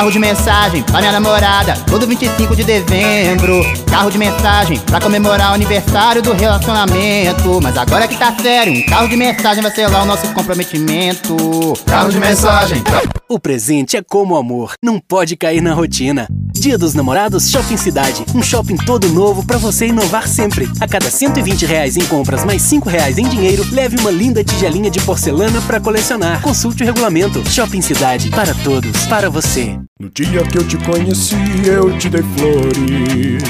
Carro de mensagem pra minha namorada, todo 25 de dezembro. Carro de mensagem pra comemorar o aniversário do relacionamento. Mas agora que tá sério, um carro de mensagem vai selar o nosso comprometimento. Carro de mensagem. O presente é como o amor, não pode cair na rotina. Dia dos Namorados Shopping Cidade. Um shopping todo novo para você inovar sempre. A cada 120 reais em compras mais 5 reais em dinheiro, leve uma linda tigelinha de porcelana para colecionar. Consulte o regulamento. Shopping Cidade. Para todos. Para você. No dia que eu te conheci, eu te dei flores.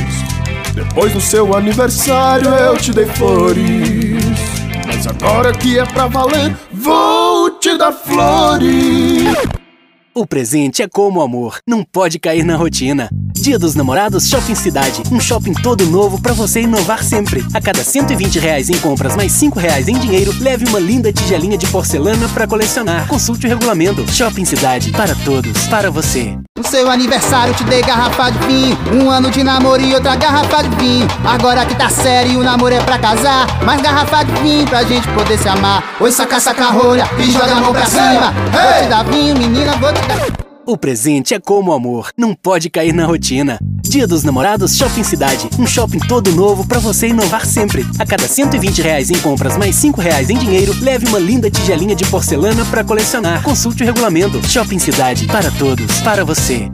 Depois do seu aniversário, eu te dei flores. Mas agora que é pra valer, vou te dar flores. O presente é como o amor, não pode cair na rotina. Dia dos Namorados Shopping Cidade. Um shopping todo novo para você inovar sempre. A cada 120 reais em compras mais 5 reais em dinheiro, leve uma linda tigelinha de porcelana para colecionar. Consulte o regulamento. Shopping Cidade. Para todos. Para você. No seu aniversário te dei garrafa de vinho Um ano de namoro e outra garrafa de vinho Agora que tá sério o namoro é pra casar Mais garrafa de vinho pra gente poder se amar Oi, saca, saca rolha e joga a mão pra cima Vou te dar vinho, menina, vou te dar... O presente é como o amor, não pode cair na rotina. Dia dos Namorados Shopping Cidade. Um shopping todo novo para você inovar sempre. A cada 120 reais em compras mais 5 reais em dinheiro, leve uma linda tigelinha de porcelana para colecionar. Consulte o regulamento. Shopping Cidade. Para todos. Para você.